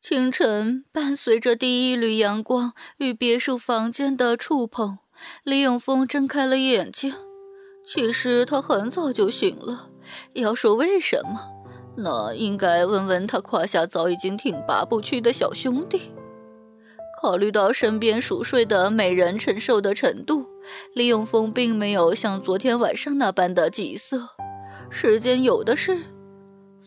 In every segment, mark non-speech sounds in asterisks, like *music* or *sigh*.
清晨，伴随着第一缕阳光与别墅房间的触碰，李永峰睁开了眼睛。其实他很早就醒了。要说为什么，那应该问问他胯下早已经挺拔不屈的小兄弟。考虑到身边熟睡的美人承受的程度，李永峰并没有像昨天晚上那般的急色。时间有的是，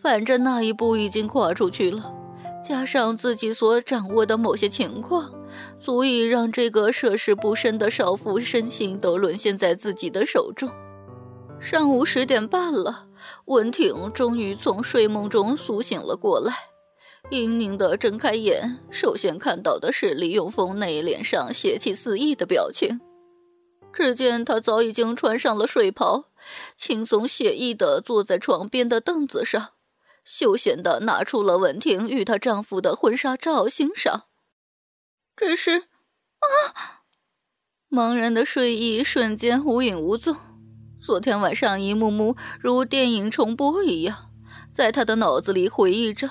反正那一步已经跨出去了。加上自己所掌握的某些情况，足以让这个涉世不深的少妇身心都沦陷在自己的手中。上午十点半了，文婷终于从睡梦中苏醒了过来，盈盈的睁开眼，首先看到的是李永峰那一脸上邪气四溢的表情。只见他早已经穿上了睡袍，轻松写意的坐在床边的凳子上。休闲的拿出了文婷与她丈夫的婚纱照欣赏，只是，啊！茫然的睡意瞬间无影无踪。昨天晚上一幕幕如电影重播一样，在他的脑子里回忆着，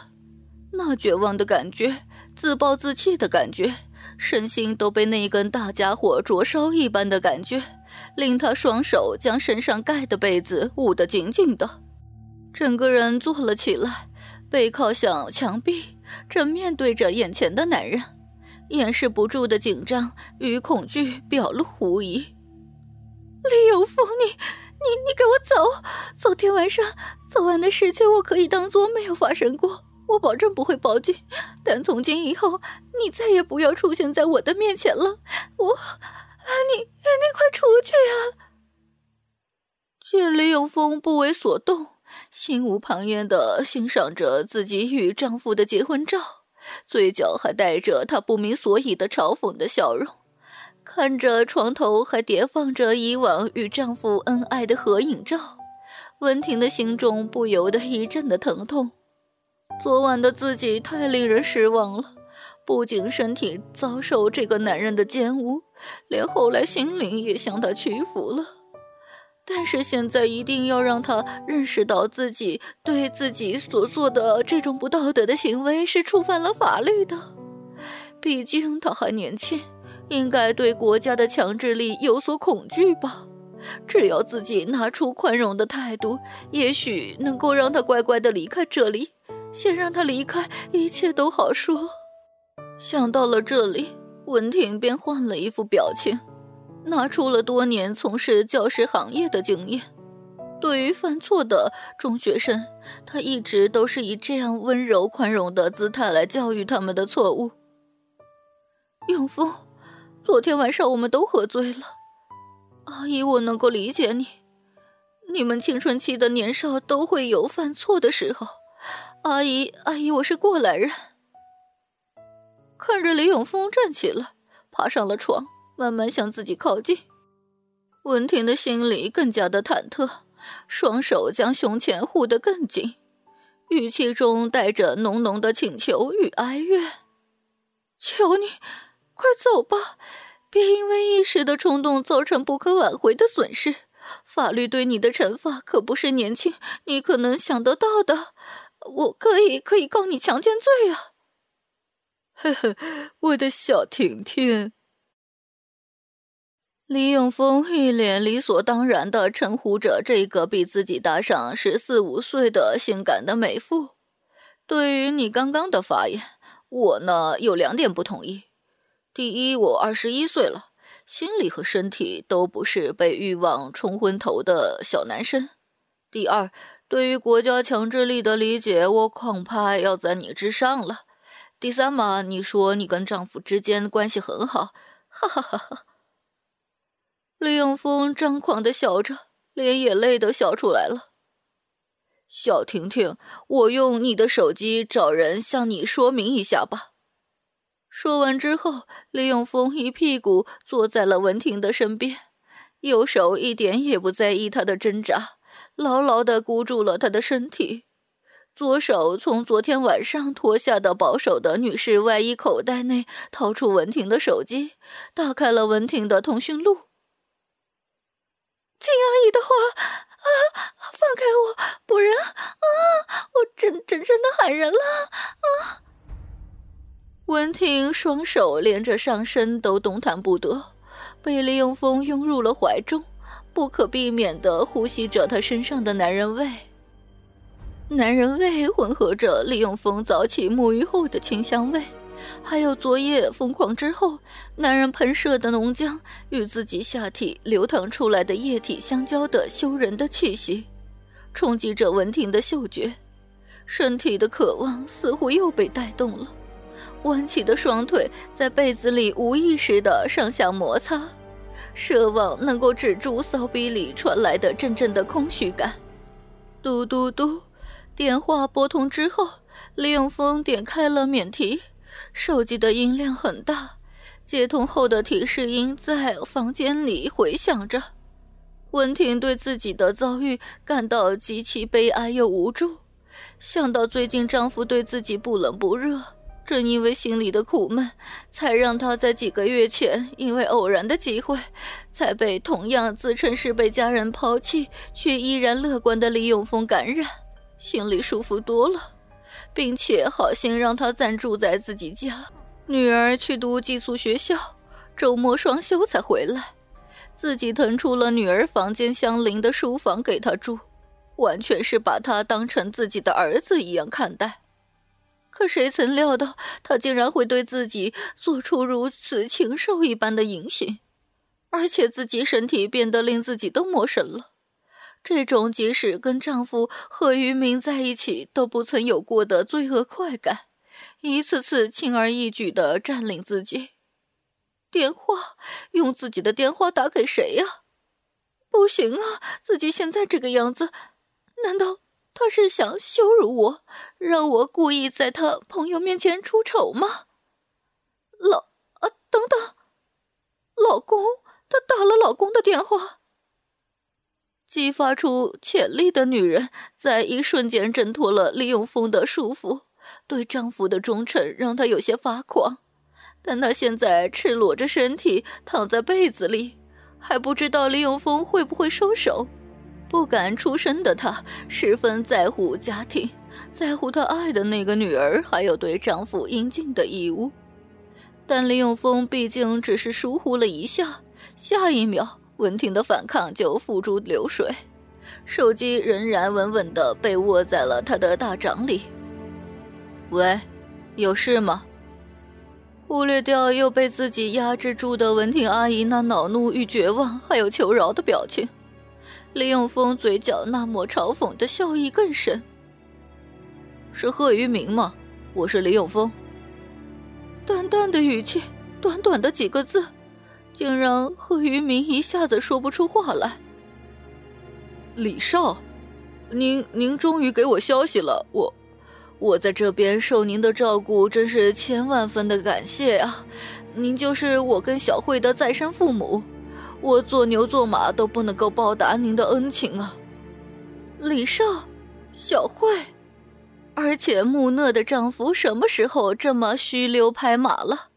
那绝望的感觉，自暴自弃的感觉，身心都被那根大家伙灼烧一般的感觉，令他双手将身上盖的被子捂得紧紧的。整个人坐了起来，背靠向墙壁，正面对着眼前的男人，掩饰不住的紧张与恐惧表露无遗。李有风，你、你、你给我走！昨天晚上昨晚的事情，我可以当做没有发生过，我保证不会报警。但从今以后，你再也不要出现在我的面前了。我，你、你快出去啊！见李永峰不为所动。心无旁骛地欣赏着自己与丈夫的结婚照，嘴角还带着她不明所以的嘲讽的笑容。看着床头还叠放着以往与丈夫恩爱的合影照，文婷的心中不由得一阵的疼痛。昨晚的自己太令人失望了，不仅身体遭受这个男人的奸污，连后来心灵也向他屈服了。但是现在一定要让他认识到自己对自己所做的这种不道德的行为是触犯了法律的。毕竟他还年轻，应该对国家的强制力有所恐惧吧。只要自己拿出宽容的态度，也许能够让他乖乖的离开这里。先让他离开，一切都好说。想到了这里，文婷便换了一副表情。拿出了多年从事教师行业的经验，对于犯错的中学生，他一直都是以这样温柔宽容的姿态来教育他们的错误。永峰，昨天晚上我们都喝醉了，阿姨，我能够理解你，你们青春期的年少都会有犯错的时候。阿姨，阿姨，我是过来人。看着李永峰站起来，爬上了床。慢慢向自己靠近，文婷的心里更加的忐忑，双手将胸前护得更紧，语气中带着浓浓的请求与哀怨：“求你，快走吧，别因为一时的冲动造成不可挽回的损失。法律对你的惩罚可不是年轻你可能想得到的。我可以，可以告你强奸罪啊！” *laughs* 呵呵，我的小婷婷。李永峰一脸理所当然地称呼着这个比自己大上十四五岁的性感的美妇。对于你刚刚的发言，我呢有两点不同意。第一，我二十一岁了，心理和身体都不是被欲望冲昏头的小男生。第二，对于国家强制力的理解，我恐怕要在你之上了。第三嘛，你说你跟丈夫之间关系很好，哈哈哈哈。李永峰张狂的笑着，连眼泪都笑出来了。小婷婷，我用你的手机找人向你说明一下吧。说完之后，李永峰一屁股坐在了文婷的身边，右手一点也不在意她的挣扎，牢牢地箍住了她的身体。左手从昨天晚上脱下的保守的女士外衣口袋内掏出文婷的手机，打开了文婷的通讯录。金阿姨的话啊，放开我，不然啊，我真真真的喊人了啊！文婷双手连着上身都动弹不得，被李永峰拥入了怀中，不可避免地呼吸着他身上的男人味。男人味混合着李永峰早起沐浴后的清香味，还有昨夜疯狂之后男人喷射的浓浆与自己下体流淌出来的液体相交的羞人的气息，冲击着文婷的嗅觉，身体的渴望似乎又被带动了，弯起的双腿在被子里无意识的上下摩擦，奢望能够止住骚逼里传来的阵阵的空虚感，嘟嘟嘟。电话拨通之后，李永峰点开了免提，手机的音量很大，接通后的提示音在房间里回响着。文婷对自己的遭遇感到极其悲哀又无助，想到最近丈夫对自己不冷不热，正因为心里的苦闷，才让她在几个月前因为偶然的机会，才被同样自称是被家人抛弃却依然乐观的李永峰感染。心里舒服多了，并且好心让他暂住在自己家。女儿去读寄宿学校，周末双休才回来，自己腾出了女儿房间相邻的书房给她住，完全是把她当成自己的儿子一样看待。可谁曾料到，他竟然会对自己做出如此禽兽一般的淫行，而且自己身体变得令自己都陌生了。这种即使跟丈夫何于明在一起都不曾有过的罪恶快感，一次次轻而易举的占领自己。电话，用自己的电话打给谁呀？不行啊，自己现在这个样子，难道他是想羞辱我，让我故意在他朋友面前出丑吗？老啊，等等，老公，他打了老公的电话。激发出潜力的女人，在一瞬间挣脱了李永峰的束缚，对丈夫的忠诚让她有些发狂。但她现在赤裸着身体躺在被子里，还不知道李永峰会不会收手。不敢出声的她，十分在乎家庭，在乎她爱的那个女儿，还有对丈夫应尽的义务。但李永峰毕竟只是疏忽了一下，下一秒。文婷的反抗就付诸流水，手机仍然稳稳地被握在了他的大掌里。喂，有事吗？忽略掉又被自己压制住的文婷阿姨那恼怒与绝望，还有求饶的表情，李永峰嘴角那抹嘲讽的笑意更深。是贺于明吗？我是李永峰。淡淡的语气，短短的几个字。竟让贺余明一下子说不出话来。李少，您您终于给我消息了，我我在这边受您的照顾，真是千万分的感谢啊！您就是我跟小慧的再生父母，我做牛做马都不能够报答您的恩情啊！李少，小慧，而且木讷的丈夫什么时候这么虚溜拍马了？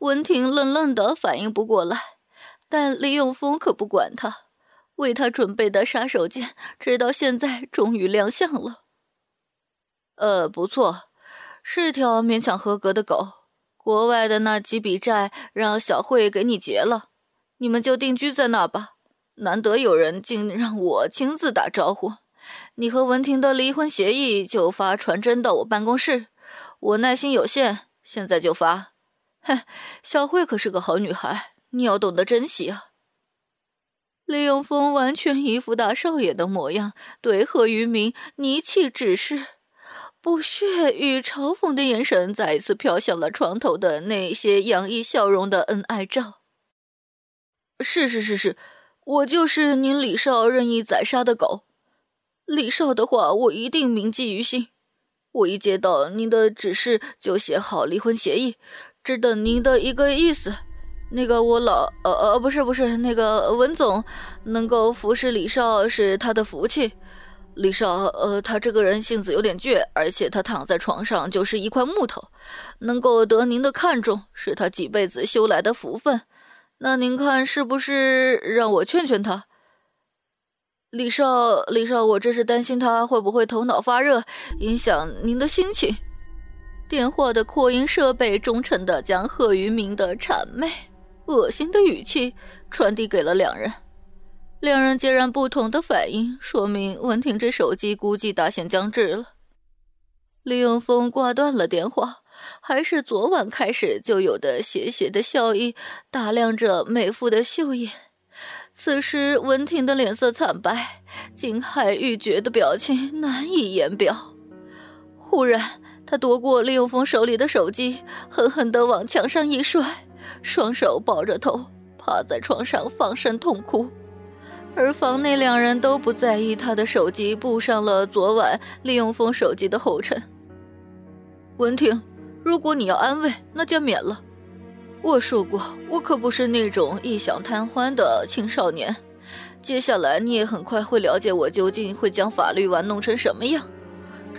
文婷愣愣的反应不过来，但李永峰可不管他，为他准备的杀手锏，直到现在终于亮相了。呃，不错，是条勉强合格的狗。国外的那几笔债让小慧给你结了，你们就定居在那吧。难得有人竟让我亲自打招呼，你和文婷的离婚协议就发传真到我办公室。我耐心有限，现在就发。哼，*laughs* 小慧可是个好女孩，你要懂得珍惜啊！李永峰完全一副大少爷的模样，对贺于明倪气指示，不屑与嘲讽的眼神再一次飘向了床头的那些洋溢笑容的恩爱照。是是是是，我就是您李少任意宰杀的狗。李少的话，我一定铭记于心。我一接到您的指示，就写好离婚协议。只等您的一个意思。那个我老呃呃不是不是那个文总能够服侍李少是他的福气。李少呃他这个人性子有点倔，而且他躺在床上就是一块木头，能够得您的看重是他几辈子修来的福分。那您看是不是让我劝劝他？李少李少，我这是担心他会不会头脑发热，影响您的心情。电话的扩音设备忠诚地将贺于明的谄媚。恶心的语气传递给了两人，两人截然不同的反应，说明文婷这手机估计大限将至了。李永峰挂断了电话，还是昨晚开始就有的邪邪的笑意，打量着美妇的秀眼。此时文婷的脸色惨白，惊骇欲绝的表情难以言表。忽然，他夺过李永峰手里的手机，狠狠地往墙上一摔。双手抱着头，趴在床上放声痛哭，而房内两人都不在意他的手机步上了昨晚李永峰手机的后尘。文婷，如果你要安慰，那就免了。我说过，我可不是那种异想贪欢的青少年。接下来你也很快会了解我究竟会将法律玩弄成什么样。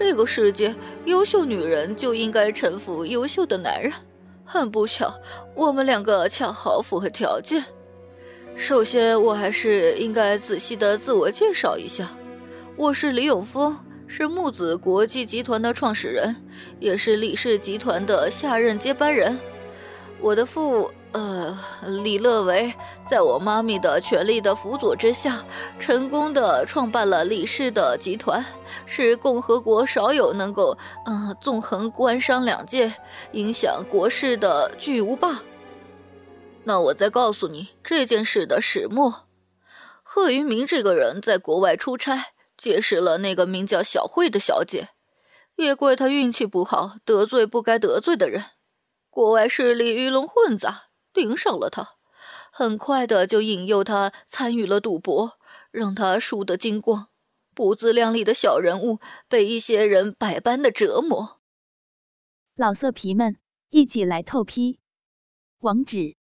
这个世界，优秀女人就应该臣服优秀的男人。很不巧，我们两个恰好符合条件。首先，我还是应该仔细的自我介绍一下，我是李永峰，是木子国际集团的创始人，也是李氏集团的下任接班人。我的父。呃，李乐维在我妈咪的全力的辅佐之下，成功的创办了李氏的集团，是共和国少有能够嗯纵横官商两界、影响国事的巨无霸。那我再告诉你这件事的始末：贺云明这个人在国外出差，结识了那个名叫小慧的小姐，也怪他运气不好，得罪不该得罪的人，国外势力鱼龙混杂。盯上了他，很快的就引诱他参与了赌博，让他输得精光。不自量力的小人物被一些人百般的折磨。老色皮们，一起来透批！网址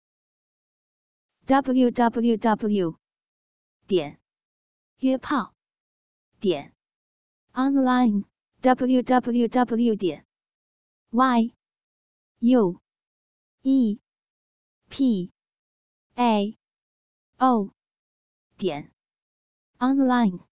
：w w w 点约炮点 online w w w 点 y u e p a o 点 online。